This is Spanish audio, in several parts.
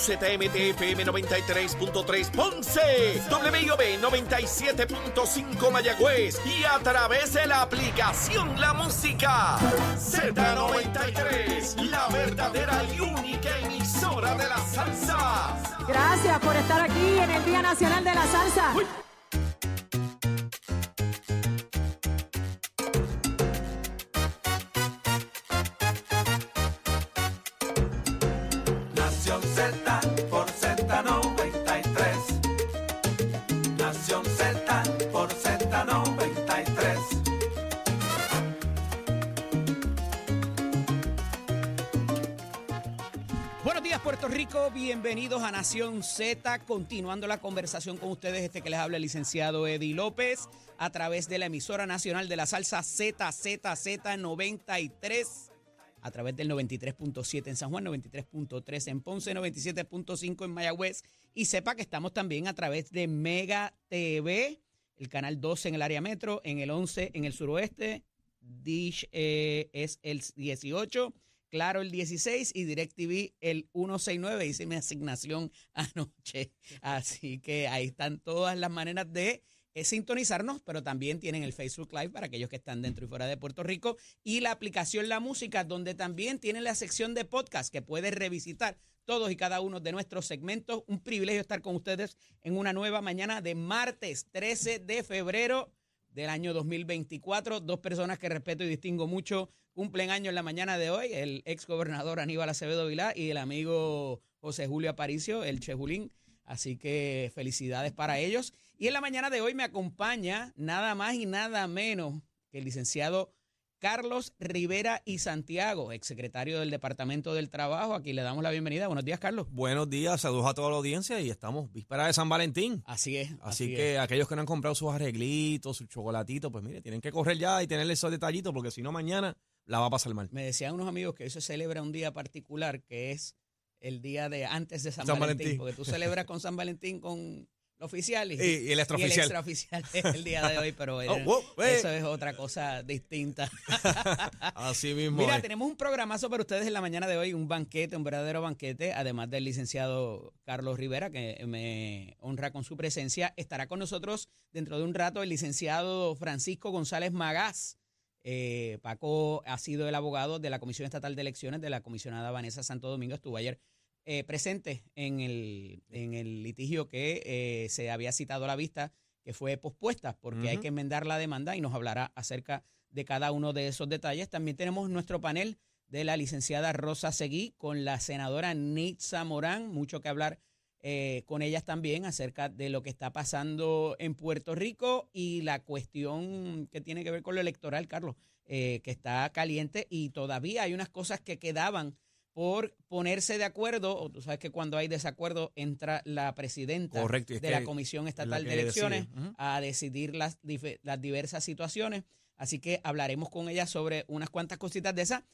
ZMTFM 93.3 Ponce, WIOB 97.5 Mayagüez y a través de la aplicación La Música Z93, la verdadera y única emisora de la salsa. Gracias por estar aquí en el Día Nacional de la Salsa. Nación bienvenidos a Nación Z, continuando la conversación con ustedes, este que les habla el licenciado Eddie López, a través de la emisora nacional de la salsa ZZZ93, a través del 93.7 en San Juan, 93.3 en Ponce, 97.5 en Mayagüez, y sepa que estamos también a través de Mega TV, el canal 12 en el área metro, en el 11 en el suroeste, Dish eh, es el 18, Claro el 16 y DirecTV el 169. Hice mi asignación anoche. Así que ahí están todas las maneras de eh, sintonizarnos, pero también tienen el Facebook Live para aquellos que están dentro y fuera de Puerto Rico y la aplicación La Música, donde también tienen la sección de podcast que puedes revisitar todos y cada uno de nuestros segmentos. Un privilegio estar con ustedes en una nueva mañana de martes 13 de febrero del año 2024. Dos personas que respeto y distingo mucho cumplen años en la mañana de hoy, el ex gobernador Aníbal Acevedo Vilá y el amigo José Julio Aparicio, el Chejulín. Así que felicidades para ellos. Y en la mañana de hoy me acompaña nada más y nada menos que el licenciado Carlos Rivera y Santiago, exsecretario del Departamento del Trabajo. Aquí le damos la bienvenida. Buenos días, Carlos. Buenos días, saludos a toda la audiencia y estamos víspera de San Valentín. Así es. Así, que aquellos que no han comprado sus arreglitos, sus chocolatitos, pues mire, tienen que correr ya y tenerle esos detallitos porque si no mañana la va a pasar mal. Me decían unos amigos que hoy se celebra un día particular que es el día de antes de San, San Valentín, Valentín. porque tú celebras con San Valentín con oficial y, Y- y el extraoficial. extraoficial es el día de hoy, pero Oh, wow, eso es otra cosa distinta. Así mismo. Mira, es. tenemos un programazo para ustedes en la mañana de hoy, un banquete, un verdadero banquete, además del licenciado Carlos Rivera, que me honra con su presencia. Estará con nosotros dentro de un rato el licenciado Francisco González Magás. Eh, Paco ha sido el abogado de la Comisión Estatal de Elecciones de la comisionada Vanessa Santo Domingo. Estuvo ayer eh, presente en el, en el litigio que eh, se había citado a la vista, que fue pospuesta porque hay que enmendar la demanda y nos hablará acerca de cada uno de esos detalles. También tenemos nuestro panel de la licenciada Rosa Seguí con la senadora Nitza Morán, mucho que hablar eh, con ellas también acerca de lo que está pasando en Puerto Rico y la cuestión que tiene que ver con lo electoral, Carlos, eh, que está caliente y todavía hay unas cosas que quedaban por ponerse de acuerdo, o tú sabes que cuando hay desacuerdo entra la presidenta Correcto, de la Comisión Estatal de Elecciones decide. Ujú. a decidir las, diversas situaciones. Así que hablaremos con ella sobre unas cuantas cositas de esas,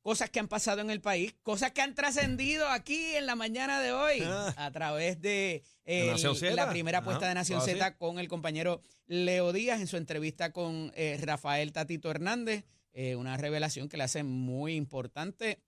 cosas que han pasado en el país, cosas que han trascendido aquí en la mañana de hoy Ah. a través de Z. la primera apuesta de Nación así. Z con el compañero Leo Díaz en su entrevista con eh, Rafael Tatito Hernández, eh, una revelación que le hace muy importante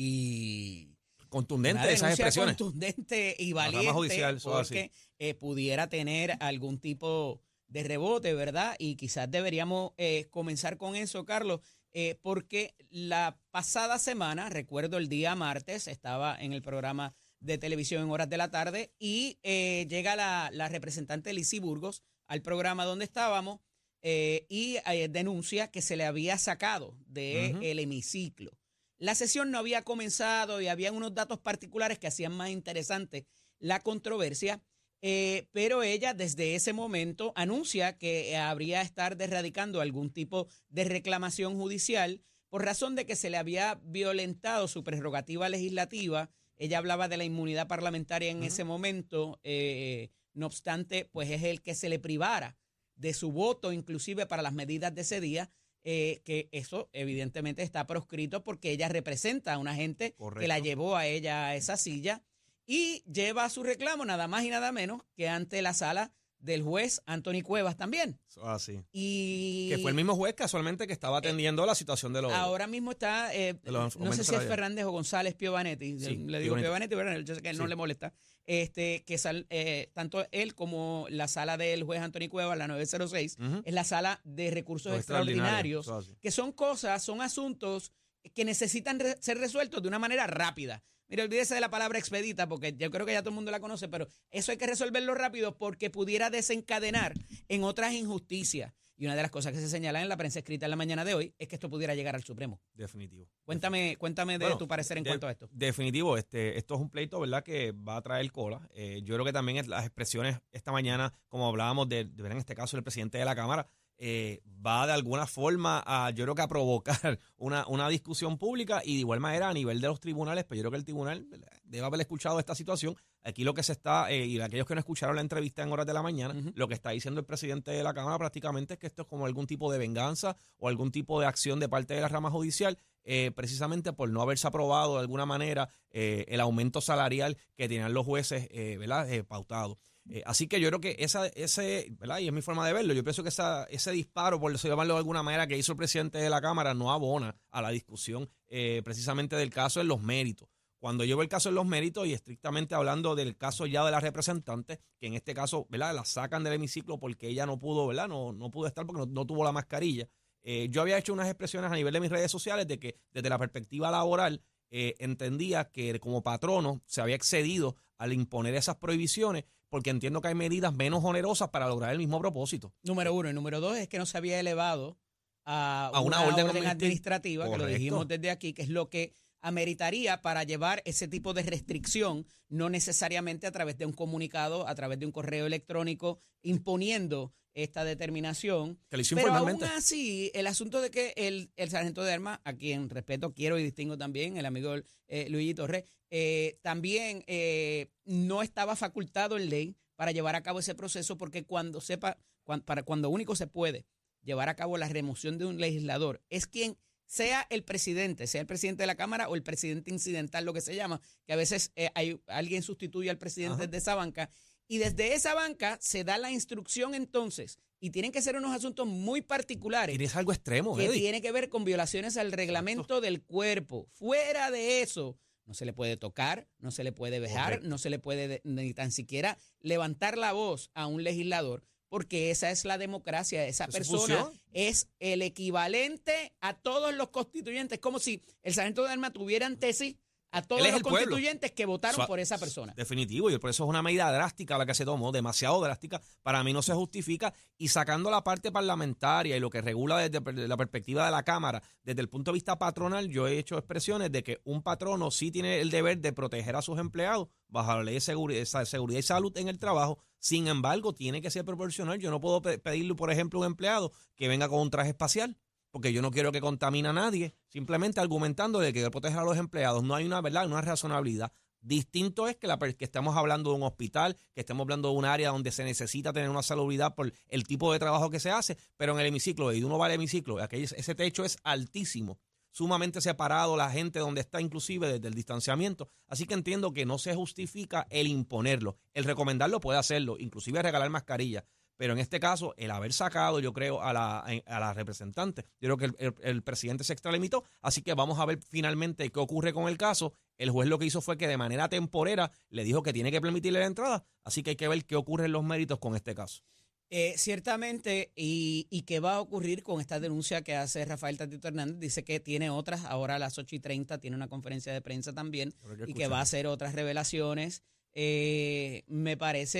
y Contundente esas expresiones. contundente y valiente judicial, porque eh, pudiera tener algún tipo de rebote, ¿verdad? Y quizás deberíamos eh, comenzar con eso, Carlos, eh, porque la pasada semana, recuerdo el día martes, estaba en el programa de televisión en horas de la tarde y eh, llega la, la representante Lizy Burgos al programa donde estábamos eh, y denuncia que se le había sacado del Ujú. hemiciclo. La sesión no había comenzado y habían unos datos particulares que hacían más interesante la controversia, eh, pero ella desde ese momento anuncia que habría estar derradicando algún tipo de reclamación judicial por razón de que se le había violentado su prerrogativa legislativa. Ella hablaba de la inmunidad parlamentaria en ese momento, eh, no obstante, pues es el que se le privara de su voto, inclusive para las medidas de ese día, eh, que eso evidentemente está proscrito porque ella representa a una gente que la llevó a ella a esa silla y lleva su reclamo nada más y nada menos que ante la sala del juez Anthony Cuevas también. Ah, sí. Y Que fue el mismo juez casualmente que estaba atendiendo la situación de los. ahora mismo está, eh, los no sé si es. Fernández o González Piovanetti, Sí, le digo Piovanetti. Pero yo sé que no Sí. le molesta, este, que sal- eh, tanto él como la sala del juez Anthony Cuevas, la 906, Ujú. es la sala de recursos Los extraordinarios, que son cosas, son asuntos que necesitan re- ser resueltos de una manera rápida. Mire, olvídese de la palabra expedita, porque yo creo que ya todo el mundo la conoce, pero eso hay que resolverlo rápido porque pudiera desencadenar en otras injusticias. Y una de las cosas que se señala en la prensa escrita en la mañana de hoy es que esto pudiera llegar al Supremo. Definitivo. Cuéntame, cuéntame de Bueno, tu parecer en de- cuanto a esto. Definitivo, este, esto es un pleito, ¿verdad? Que va a traer cola. Eh, yo creo que también las expresiones esta mañana, como hablábamos de, en este caso el presidente de la Cámara, eh, va de alguna forma a, yo creo que a provocar una, una discusión pública y de igual manera a nivel de los tribunales, pues yo creo que el tribunal debe haber escuchado esta situación. Aquí lo que se está, eh, y aquellos que no escucharon la entrevista en horas de la mañana, lo que está diciendo el presidente de la Cámara prácticamente es que esto es como algún tipo de venganza o algún tipo de acción de parte de la rama judicial eh, precisamente por no haberse aprobado de alguna manera eh, el aumento salarial que tenían los jueces eh, ¿verdad? Eh, pautado. Eh, así que yo creo que esa, ese, ¿verdad? Y es mi forma de verlo, yo pienso que esa, ese disparo, por llamarlo de alguna manera, que hizo el presidente de la Cámara no abona a la discusión eh, precisamente del caso en los méritos. Cuando veo el caso en los méritos y estrictamente hablando del caso ya de la representante, que en este caso, ¿verdad? La sacan del hemiciclo porque ella no pudo, ¿verdad? No, no pudo estar porque no, no tuvo la mascarilla. Eh, yo había hecho unas expresiones a nivel de mis redes sociales de que desde la perspectiva laboral eh, entendía que como patrono se había excedido al imponer esas prohibiciones porque entiendo que hay medidas menos onerosas para lograr el mismo propósito. Número uno. Y número dos es que no se había elevado a, A una orden administrativa. que lo dijimos desde aquí, que es lo que ameritaría para llevar ese tipo de restricción, no necesariamente a través de un comunicado, a través de un correo electrónico, imponiendo esta determinación. Que Pero aún así, el asunto de que el, el sargento de armas, a quien respeto, quiero y distingo también, el amigo eh, Luigi Torres, eh, también eh, no estaba facultado en ley para llevar a cabo ese proceso porque cuando sepa, cuan- para cuando único se puede llevar a cabo la remoción de un legislador, es quien sea el presidente, sea el presidente de la Cámara o el presidente incidental, lo que se llama, que a veces eh, hay, alguien sustituye al presidente Ajá. de esa banca, y desde esa banca se da la instrucción entonces, y tienen que ser unos asuntos muy particulares Y es algo extremo, que Eddie. tiene que ver con violaciones al reglamento del cuerpo. Fuera de eso, no se le puede tocar, no se le puede dejar, Correcto. no se le puede de- ni tan siquiera levantar la voz a un legislador, porque esa es la democracia. Esa es persona función. es el equivalente a todos los constituyentes, como si el sargento de armas tuviera ante sí a todos los pueblo. constituyentes que votaron por esa persona. Definitivo, y por eso es una medida drástica la que se tomó, demasiado drástica. Para mí no se justifica. Y sacando la parte parlamentaria y lo que regula desde la perspectiva de la Cámara, desde el punto de vista patronal, yo he hecho expresiones de que un patrono sí tiene el deber de proteger a sus empleados bajo la ley de seguridad, seguridad y salud en el trabajo. Sin embargo, tiene que ser proporcional. Yo no puedo pe- pedirle, por ejemplo, a un empleado que venga con un traje espacial porque yo no quiero que contamine a nadie, simplemente argumentando de que quiero proteger a los empleados. No hay una verdad, una razonabilidad. Distinto es que, la, que estemos hablando de un hospital, que estemos hablando de un área donde se necesita tener una salubridad por el tipo de trabajo que se hace, pero en el hemiciclo, y uno va al hemiciclo, aquel- ese techo es altísimo, sumamente separado la gente donde está inclusive desde el distanciamiento. Así que entiendo que no se justifica el imponerlo. El recomendarlo puede hacerlo, inclusive regalar mascarillas. Pero en este caso, el haber sacado, yo creo, a la, a la representante, yo creo que el, el- el presidente se extralimitó. Así que vamos a ver finalmente qué ocurre con el caso. El juez lo que hizo fue que de manera temporera le dijo que tiene que permitirle la entrada. Así que hay que ver qué ocurre en los méritos con este caso. Eh, ciertamente, y, y qué va a ocurrir con esta denuncia que hace Rafael Tatito Hernández, dice que tiene otras, ahora a las 8 y 30 tiene una conferencia de prensa también, y que va a hacer otras revelaciones. Eh, me parece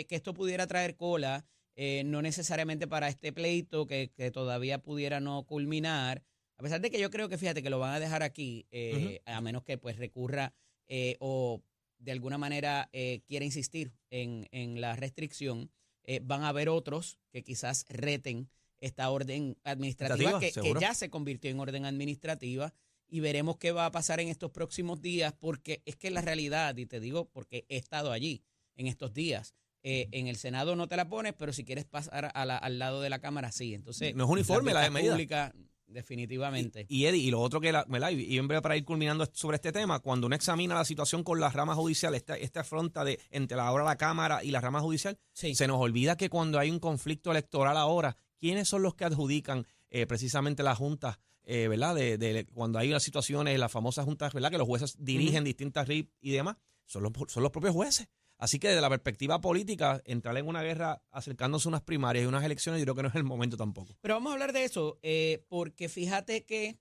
eh, que esto pudiera traer cola, eh, no necesariamente para este pleito que, que todavía pudiera no culminar, a pesar de que yo creo que fíjate que lo van a dejar aquí, eh, a menos que pues recurra eh, o de alguna manera eh, quiera insistir en, en la restricción, van a haber otros que quizás reten esta orden administrativa que, que ya se convirtió en orden administrativa y veremos qué va a pasar en estos próximos días porque es que la realidad, y te digo porque he estado allí en estos días, eh, en el Senado no te la pones, pero si quieres pasar a la- al lado de la Cámara, sí. Entonces, No es uniforme la las públicas definitivamente. Y Eddie, y lo otro que, la, ¿verdad? Y, y en breve para ir culminando sobre este tema, cuando uno examina la situación con la rama judicial, esta, esta afronta de entre la, ahora la Cámara y la rama judicial, Sí. se nos olvida que cuando hay un conflicto electoral ahora, ¿quiénes son los que adjudican eh, precisamente las juntas, eh, ¿verdad? De, de- cuando hay las situaciones, las famosas juntas, ¿verdad? Que los jueces dirigen distintas RIP y demás, son los, son los propios jueces. Así que desde la perspectiva política, entrar en una guerra acercándose a unas primarias y unas elecciones, yo creo que no es el momento tampoco. Pero vamos a hablar de eso, eh, porque fíjate que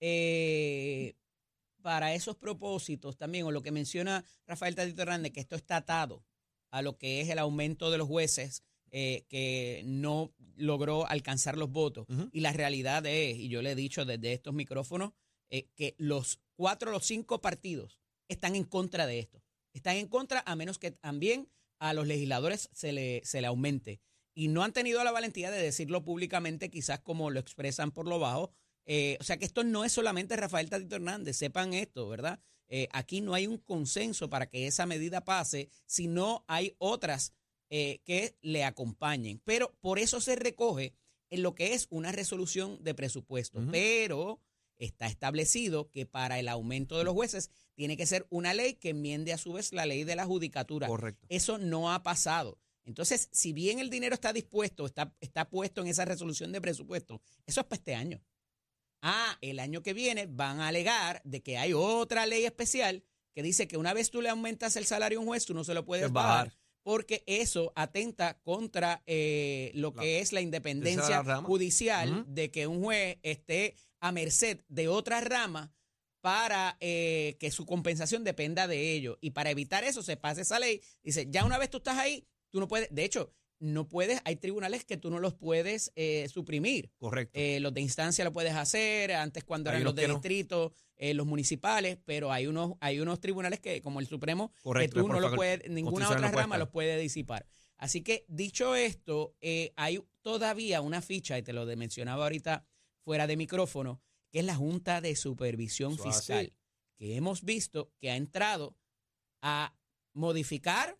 eh, para esos propósitos también, o lo que menciona Rafael Tatito Hernández, que esto está atado a lo que es el aumento de los jueces eh, que no logró alcanzar los votos. Y la realidad es, y yo le he dicho desde estos micrófonos, eh, que los cuatro, los cinco partidos están en contra de esto. Están en contra a menos que también a los legisladores se le, se le aumente. Y no han tenido la valentía de decirlo públicamente, quizás como lo expresan por lo bajo. Eh, o sea que esto no es solamente Rafael Tatito Hernández, sepan esto, ¿verdad? Eh, aquí no hay un consenso para que esa medida pase, sino hay otras eh, que le acompañen. Pero por eso se recoge en lo que es una resolución de presupuesto. Pero está establecido que para el aumento de los jueces tiene que ser una ley que enmiende a su vez la ley de la judicatura. Correcto. Eso no ha pasado. Entonces, si bien el dinero está dispuesto, está, está puesto en esa resolución de presupuesto, eso es para este año. Ah, el año que viene van a alegar de que hay otra ley especial que dice que una vez tú le aumentas el salario a un juez, tú no se lo puedes Es bajar. Porque eso atenta contra eh, lo La- que es la independencia judicial de que un juez esté a merced de otra rama para eh, que su compensación dependa de ello. Y para evitar eso se pasa esa ley. Dice, ya una vez tú estás ahí, tú no puedes, de hecho, no puedes, hay tribunales que tú no los puedes eh, suprimir. Correcto. Eh, los de instancia lo puedes hacer, antes cuando Hay eran los de no. distrito, eh, los municipales, pero hay unos, hay unos tribunales que, como el Supremo, Correcto, que tú no lo puedes, ninguna otra no rama los puede disipar. Así que, dicho esto, hay todavía una ficha, y te lo mencionaba ahorita fuera de micrófono, que es la Junta de Supervisión Fiscal, que hemos visto que ha entrado a modificar,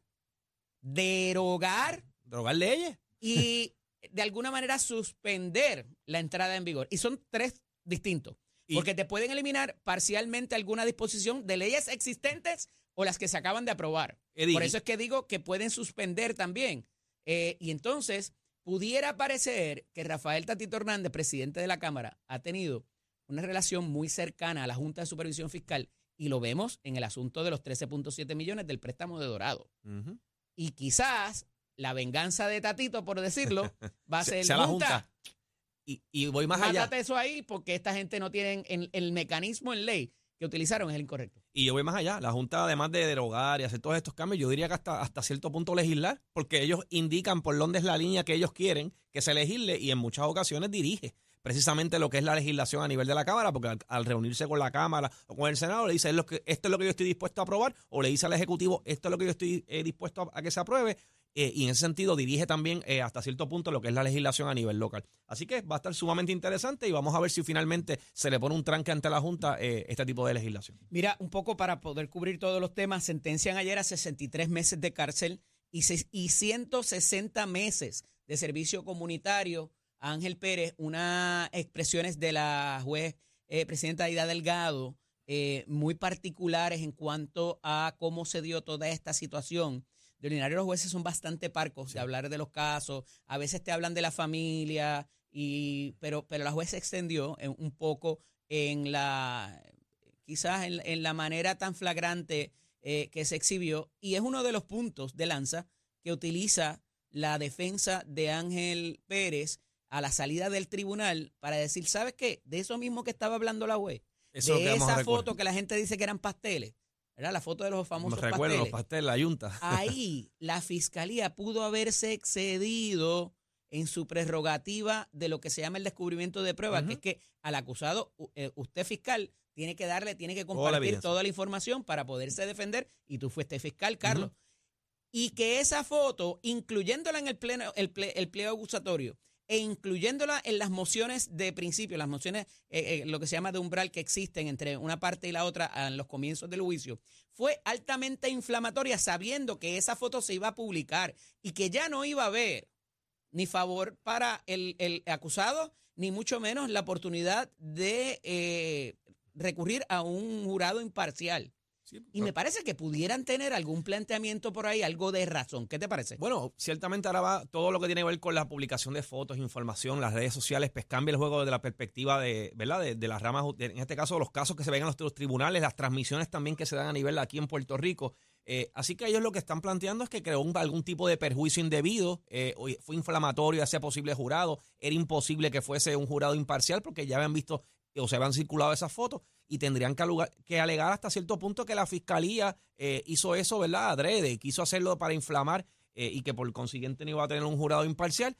derogar Drogar leyes. y de alguna manera suspender la entrada en vigor. Y son tres distintos. Y- Porque te pueden eliminar parcialmente alguna disposición de leyes existentes o las que se acaban de aprobar. Por eso es que digo que pueden suspender también. Eh, y entonces pudiera parecer que Rafael Tatito Hernández, presidente de la Cámara, ha tenido una relación muy cercana a la Junta de Supervisión Fiscal y lo vemos en el asunto de los 13.7 millones del préstamo de Dorado. Y quizás la venganza de Tatito, por decirlo, va a Se- ser la Junta. Y, y voy más allá. Mátate eso ahí porque esta gente no tiene el, el mecanismo en ley que utilizaron es el incorrecto. Y yo voy más allá. La Junta, además de derogar y hacer todos estos cambios, yo diría que hasta, hasta cierto punto legislar, porque ellos indican por dónde es la línea que ellos quieren que se legisle y en muchas ocasiones dirige precisamente lo que es la legislación a nivel de la Cámara, porque al, al reunirse con la Cámara o con el Senado le dice "Es lo que, esto es lo que yo estoy dispuesto a aprobar, o le dice al Ejecutivo esto es lo que yo estoy eh, dispuesto a, a que se apruebe, eh, y en ese sentido dirige también eh, hasta cierto punto lo que es la legislación a nivel local. Así que va a estar sumamente interesante y vamos a ver si finalmente se le pone un tranque ante la Junta eh, este tipo de legislación. Mira, un poco para poder cubrir todos los temas, sentencian ayer a 63 meses de cárcel y, se- y 160 meses de servicio comunitario a Ángel Pérez, unas expresiones de la juez presidenta Aida Delgado muy particulares en cuanto a cómo se dio toda esta situación. De ordinario los jueces son bastante parcos de hablar de los casos, a veces te hablan de la familia, y, pero, pero la juez se extendió en- un poco en la, quizás en, en la manera tan flagrante eh, que se exhibió, y es uno de los puntos de lanza que utiliza la defensa de Ángel Pérez a la salida del tribunal para decir, ¿sabes qué? De eso mismo que estaba hablando la juez, Eso de esa foto que la gente dice que eran pasteles, ¿verdad? La foto de los famosos Me recuerdo los pasteles. pasteles, la yunta. Ahí la fiscalía pudo haberse excedido en su prerrogativa de lo que se llama el descubrimiento de pruebas, que es que al acusado, eh, usted fiscal, tiene que darle, tiene que la compartir toda la información para poderse defender, y tú fuiste fiscal, Carlos. Y que esa foto, incluyéndola en el, pleno, el, ple- el pliego acusatorio, e incluyéndola en las mociones de principio, las mociones, eh, eh, lo que se llama de umbral que existen entre una parte y la otra en los comienzos del juicio, fue altamente inflamatoria sabiendo que esa foto se iba a publicar y que ya no iba a haber ni favor para el, acusado ni mucho menos la oportunidad de eh, recurrir a un jurado imparcial. Y me parece que pudieran tener algún planteamiento por ahí, algo de razón. ¿Qué te parece? Bueno, ciertamente ahora va todo lo que tiene que ver con la publicación de fotos, información, las redes sociales, pues cambia el juego desde la perspectiva de, ¿verdad? De, las ramas, en este caso, los casos que se ven en los, tribunales, las transmisiones también que se dan a nivel aquí en Puerto Rico. Eh, así que ellos lo que están planteando es que creó algún tipo de perjuicio indebido, eh, fue inflamatorio ese posible jurado, era imposible que fuese un jurado imparcial porque ya habían visto o se habían circulado esas fotos y tendrían que, alegar hasta cierto punto que la fiscalía eh, hizo eso, ¿verdad? Adrede, quiso hacerlo para inflamar eh, y que por consiguiente no iba a tener un jurado imparcial.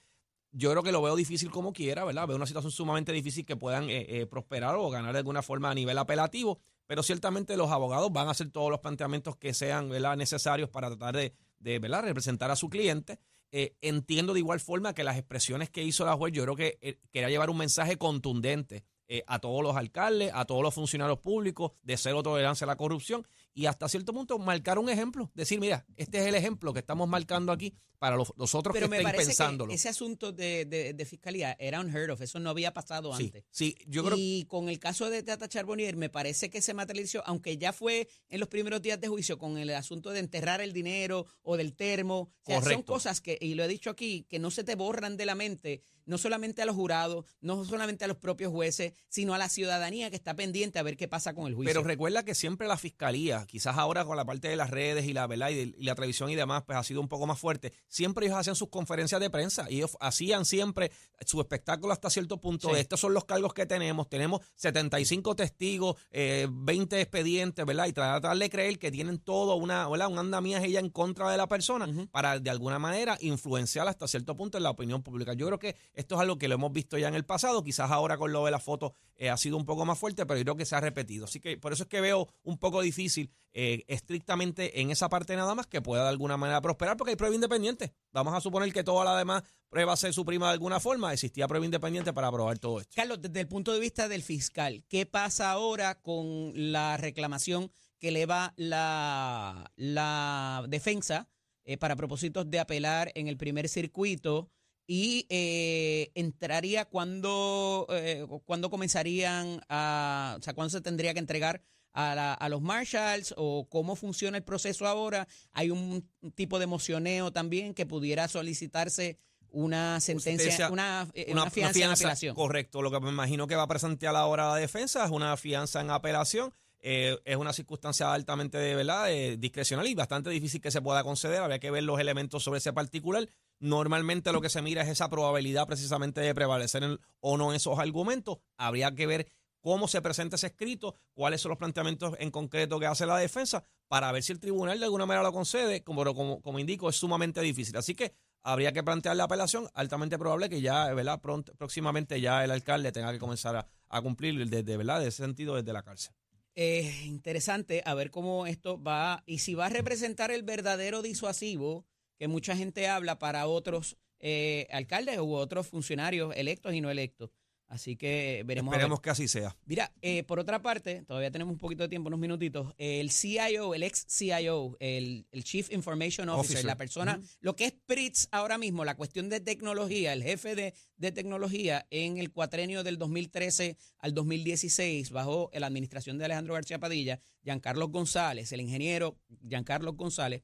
Yo creo que lo veo difícil como quiera, ¿verdad? Veo una situación sumamente difícil que puedan eh, prosperar o ganar de alguna forma a nivel apelativo, pero ciertamente los abogados van a hacer todos los planteamientos que sean ¿verdad? necesarios para tratar de, de ¿verdad? representar a su cliente. entiendo de igual forma que las expresiones que hizo la juez, yo creo que quería llevar un mensaje contundente eh, a todos los alcaldes, a todos los funcionarios públicos de cero tolerancia a la corrupción y hasta cierto punto marcar un ejemplo, decir, mira, este es el ejemplo que estamos marcando aquí para los, otros Pero que me estén parece pensándolo. Que ese asunto de, de, fiscalía era unheard of, eso no había pasado antes. Sí, yo creo Y con el caso de Tata Charbonnier, me parece que se materializó, aunque ya fue en los primeros días de juicio con el asunto de enterrar el dinero o del termo. O son cosas que, y lo he dicho aquí, que no se te borran de la mente no solamente a los jurados, no solamente a los propios jueces, sino a la ciudadanía que está pendiente a ver qué pasa con el juicio. Pero recuerda que siempre la fiscalía, quizás ahora con la parte de las redes y la ¿verdad? y, la televisión y demás, pues ha sido un poco más fuerte. Siempre ellos hacían sus conferencias de prensa y ellos hacían siempre su espectáculo hasta cierto punto. Estos son los cargos que tenemos. Tenemos 75 testigos, 20 eh, expedientes, ¿verdad? Y tratar de creer que tienen todo una, ¿verdad? un andamiaje ya en contra de la persona para de alguna manera influenciar hasta cierto punto en la opinión pública. Yo creo que esto es algo que lo hemos visto ya en el pasado, quizás ahora con lo de la foto eh, ha sido un poco más fuerte, pero yo creo que se ha repetido. Así que por eso es que veo un poco difícil eh, estrictamente en esa parte nada más que pueda de alguna manera prosperar, porque hay prueba independiente. Vamos a suponer que toda la demás prueba se suprima de alguna forma, existía prueba independiente para probar todo esto. Carlos, desde el punto de vista del fiscal, ¿qué pasa ahora con la reclamación que eleva la, la defensa eh, para propósitos de apelar en el primer circuito? y eh, entraría cuando, eh, cuando comenzarían a, o sea, cuándo se tendría que entregar a, a, los marshals o cómo funciona el proceso ahora. Hay un tipo de mocioneo también que pudiera solicitarse una sentencia, una, eh, una, fianza, en apelación. Correcto, lo que me imagino que va a presentar la hora la defensa es una fianza en apelación. es una circunstancia altamente de verdad discrecional y bastante difícil que se pueda conceder. Habría que ver los elementos sobre ese particular. Normalmente lo que se mira es esa probabilidad precisamente de prevalecer o no esos argumentos. Habría que ver cómo se presenta ese escrito, cuáles son los planteamientos en concreto que hace la defensa, para ver si el tribunal de alguna manera lo concede, como, como, como indico, es sumamente difícil. Así que habría que plantear la apelación, altamente probable que ya, ¿verdad? próximamente ya el alcalde tenga que comenzar a, cumplir desde, ¿verdad? De ese sentido, desde la cárcel. Es interesante a ver cómo esto va y si va a representar el verdadero disuasivo que mucha gente habla para otros eh, alcaldes u otros funcionarios electos y no electos. Así que veremos. Esperemos que así sea. Mira, eh, por otra parte, todavía tenemos un poquito de tiempo, unos minutitos. El CIO, el ex CIO, el, Chief Information Officer, la persona, lo que es PRITZ ahora mismo, la cuestión de tecnología, el jefe de, de, tecnología en el cuatrenio del 2013 al 2016, bajo la administración de Alejandro García Padilla, Giancarlo González, el ingeniero Giancarlo González,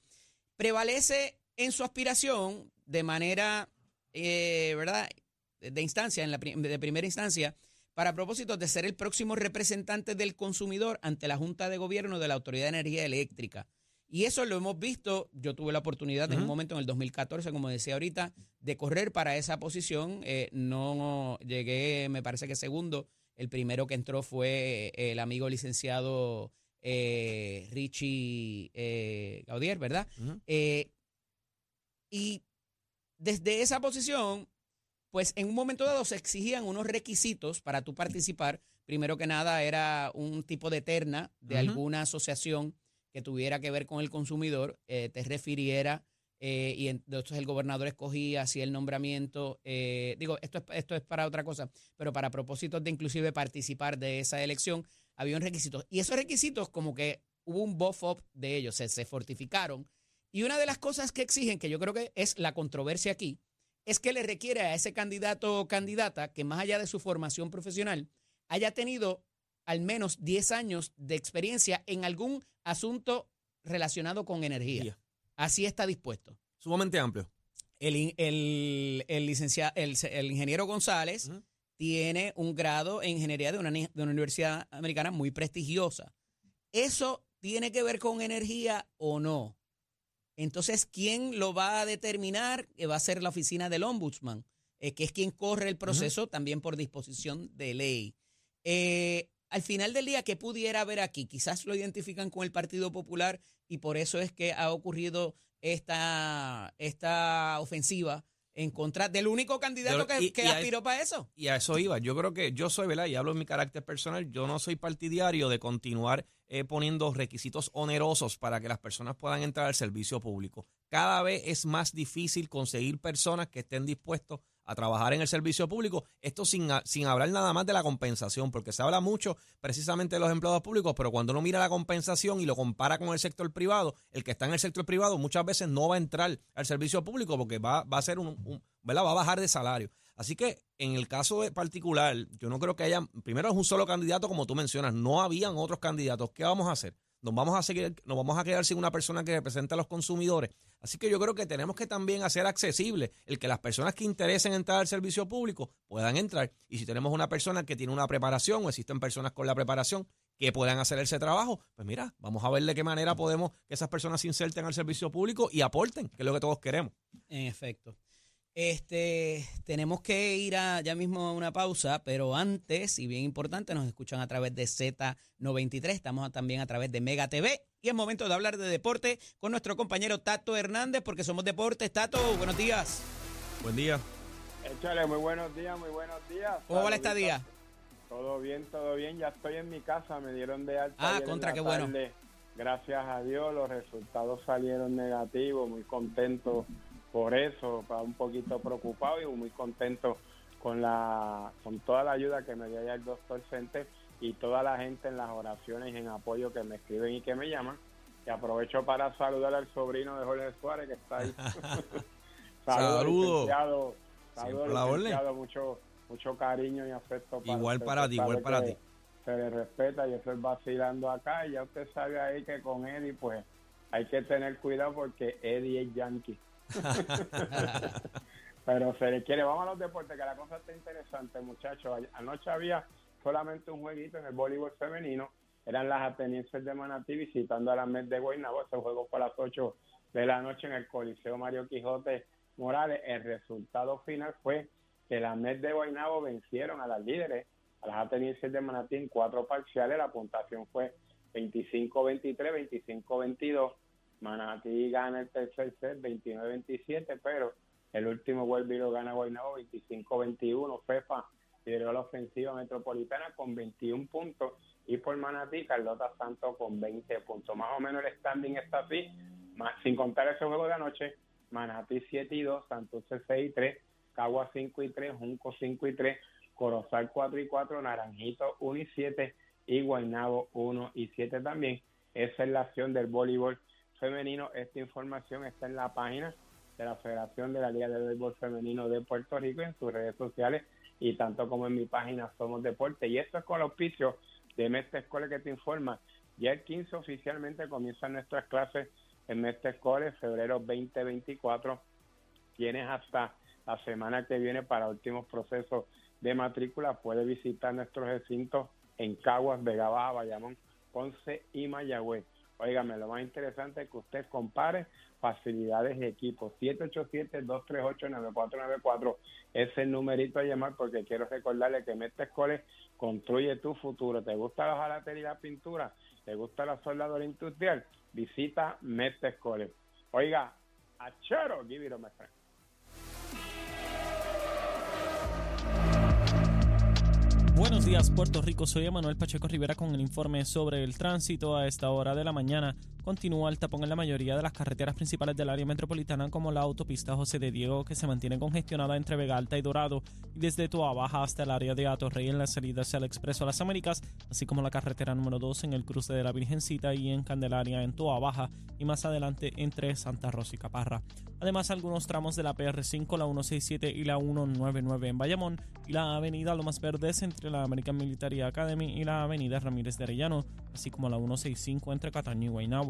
prevalece en su aspiración de manera, eh, ¿verdad?, de instancia, en la de primera instancia, para propósito de ser el próximo representante del consumidor ante la Junta de Gobierno de la Autoridad de Energía Eléctrica. Y eso lo hemos visto, yo tuve la oportunidad en un momento en el 2014, como decía ahorita, de correr para esa posición. Eh, no llegué, me parece que segundo. El primero que entró fue el amigo licenciado eh, Richie Gaudier, ¿verdad? Y desde esa posición, pues en un momento dado se exigían unos requisitos para tú participar. Primero que nada era un tipo de terna de alguna asociación que tuviera que ver con el consumidor, eh, te refiriera eh, y entonces el gobernador escogía así el nombramiento. Eh, digo, esto es, esto es para otra cosa, pero para propósitos de inclusive participar de esa elección, había un requisito. Y esos requisitos como que hubo un buff-up de ellos, se, se fortificaron y una de las cosas que exigen, que yo creo que es la controversia aquí, es que le requiere a ese candidato o candidata que más allá de su formación profesional haya tenido al menos 10 años de experiencia en algún asunto relacionado con energía. Yeah. Así está dispuesto. Sumamente amplio. El, el, el licenciado, el, el ingeniero González tiene un grado en ingeniería de una, de una universidad americana muy prestigiosa. ¿Eso tiene que ver con energía o no? Entonces, ¿quién lo va a determinar? Que va a ser la oficina del ombudsman, eh, que es quien corre el proceso también por disposición de ley. Eh, al final del día, ¿qué pudiera haber aquí? Quizás lo identifican con el Partido Popular y por eso es que ha ocurrido esta, esta ofensiva en contra del único candidato Pero, que, y- que y a- aspiró para eso. Y a eso iba. Yo creo que yo soy, ¿verdad? Y hablo en mi carácter personal. Yo no soy partidario de continuar eh, poniendo requisitos onerosos para que las personas puedan entrar al servicio público. Cada vez es más difícil conseguir personas que estén dispuestos a trabajar en el servicio público. Esto sin, sin hablar nada más de la compensación, porque se habla mucho precisamente de los empleados públicos, pero cuando uno mira la compensación y lo compara con el sector privado, el que está en el sector privado muchas veces no va a entrar al servicio público porque va, va a ser un, ¿verdad? Va a bajar de salario. Así que en el caso particular, yo no creo que haya, primero es un solo candidato como tú mencionas, no habían otros candidatos. ¿Qué vamos a hacer? Nos vamos a seguir, nos vamos a quedar sin una persona que represente a los consumidores. Así que yo creo que tenemos que también hacer accesible el que las personas que interesen entrar al servicio público puedan entrar. Y si tenemos una persona que tiene una preparación o existen personas con la preparación que puedan hacer ese trabajo, pues mira, vamos a ver de qué manera podemos que esas personas se inserten al servicio público y aporten, que es lo que todos queremos. En efecto. Este, tenemos que ir a ya mismo a una pausa, pero antes, y bien importante, nos escuchan a través de Z93, estamos también a través de Mega TV. Y es momento de hablar de deporte con nuestro compañero Tato Hernández, porque somos deportes. Tato, buenos días. Buen día. Échale, muy buenos días, muy buenos días. ¿Cómo va la estadía? Todo bien, todo bien. Ya estoy en mi casa, me dieron de alta. Ah, contra, qué bueno. Gracias a Dios, los resultados salieron negativos. Muy contento por eso, estaba un poquito preocupado y muy contento con la con toda la ayuda que me dio ya el doctor Cente y toda la gente en las oraciones y en apoyo que me escriben y que me llaman. Y aprovecho para saludar al sobrino de Jorge Suárez que está ahí. Saludos. Saludos, licenciado. Mucho, mucho cariño y afecto para Igual usted. para ti, igual para ti. Se le respeta y eso es vacilando acá. Y ya usted sabe ahí que con Eddie, pues hay que tener cuidado porque Eddie es yankee. Pero se le quiere. Vamos a los deportes, que la cosa está interesante, muchachos. Anoche había solamente un jueguito en el voleibol femenino. Eran las atenienses de Manatí visitando a la Met de Guaynabo. Ese juego fue a las 8 de la noche en el Coliseo Mario Quijote Morales. El resultado final fue que las Met de Guaynabo vencieron a las líderes, a las atenienses de Manatí en cuatro parciales. La puntuación fue 25-23, 25-22. Manatí gana el tercer set 29-27, pero el último vuelve y lo gana Guaynabo 25-21. FEFA lideró la ofensiva metropolitana con 21 puntos y por Manatí Carlota Santos con 20 puntos. Más o menos el standing está así, más, sin contar ese juego de anoche. Manatí 7 y 2, Santurce 6 y 3, Cagua 5 y 3, Junco 5 y 3, Corozal 4 y 4, Naranjito 1 y 7 y Guaynabo 1 y 7 también. Esa es la acción del voleibol femenino. Esta información está en la página de la Federación de la Liga de Béisbol Femenino de Puerto Rico en sus redes sociales y tanto como en mi página Somos Deporte. Y esto es con el auspicio de Mestre Escuela que te informa. Ya el 15 oficialmente comienzan nuestras clases en Mestre Escuela, febrero 2024. Tienes hasta la semana que viene para últimos procesos de matrícula. Puedes visitar nuestros recintos en Caguas, Vega Baja, Bayamón, Ponce y Mayagüez. Óigame, lo más interesante es que usted compare facilidades y equipos. 787-238-9494 es el numerito a llamar porque quiero recordarle que Mestre Escoles construye tu futuro. ¿Te gusta la jalatería y la pintura? ¿Te gusta la soldadura industrial? Visita Mestre Escoles. Oiga, achero, give it a my friend. Buenos días, Puerto Rico. Soy Emanuel Pacheco Rivera con el informe sobre el tránsito. A esta hora de la mañana continúa el tapón en la mayoría de las carreteras principales del área metropolitana, como la autopista José de Diego, que se mantiene congestionada entre Vega Alta y Dorado, y desde Toa Baja hasta el área de Atorrey en la salida hacia el Expreso a las Américas, así como la carretera número 2 en el cruce de la Virgencita y en Candelaria en Toa Baja, y más adelante entre Santa Rosa y Caparra. Además, algunos tramos de la PR5, la 167 y la 199 en Bayamón, y la avenida Lomas Verdes entre la American Military Academy y la avenida Ramírez de Arellano, así como la 165 entre Cataño y Guaynabo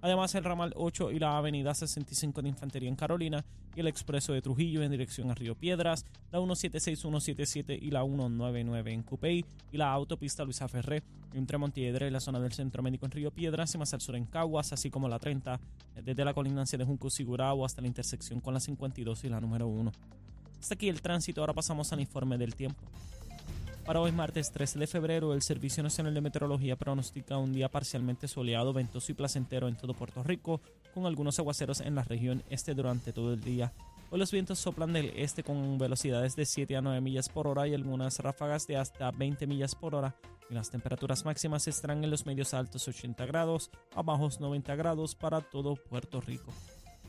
Además, el ramal 8 y la avenida 65 de Infantería en Carolina y el expreso de Trujillo en dirección a Río Piedras, la 176, 177 y la 199 en Cupey y la autopista Luisa Ferré entre Montiedra y la zona del Centro Médico en Río Piedras y más al sur en Caguas, así como la 30 desde la colinancia de Junco Sigurao hasta la intersección con la 52 y la número 1. Hasta aquí el tránsito, ahora pasamos al informe del tiempo. Para hoy martes 13 de febrero, el Servicio Nacional de Meteorología pronostica un día parcialmente soleado, ventoso y placentero en todo Puerto Rico, con algunos aguaceros en la región este durante todo el día. Hoy los vientos soplan del este con velocidades de 7 a 9 millas por hora y algunas ráfagas de hasta 20 millas por hora. Y las temperaturas máximas estarán en los medios altos 80 grados a bajos 90 grados para todo Puerto Rico.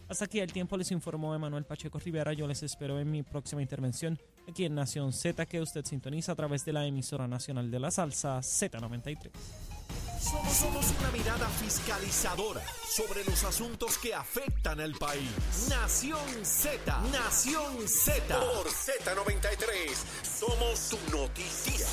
Hasta aquí el tiempo les informó Emanuel Pacheco Rivera. Yo les espero en mi próxima intervención aquí en Nación Z que usted sintoniza a través de la emisora nacional de la salsa Z93. Somos, somos una mirada fiscalizadora sobre los asuntos que afectan al país. Nación Z, Nación Z. Por Z93, somos su noticia.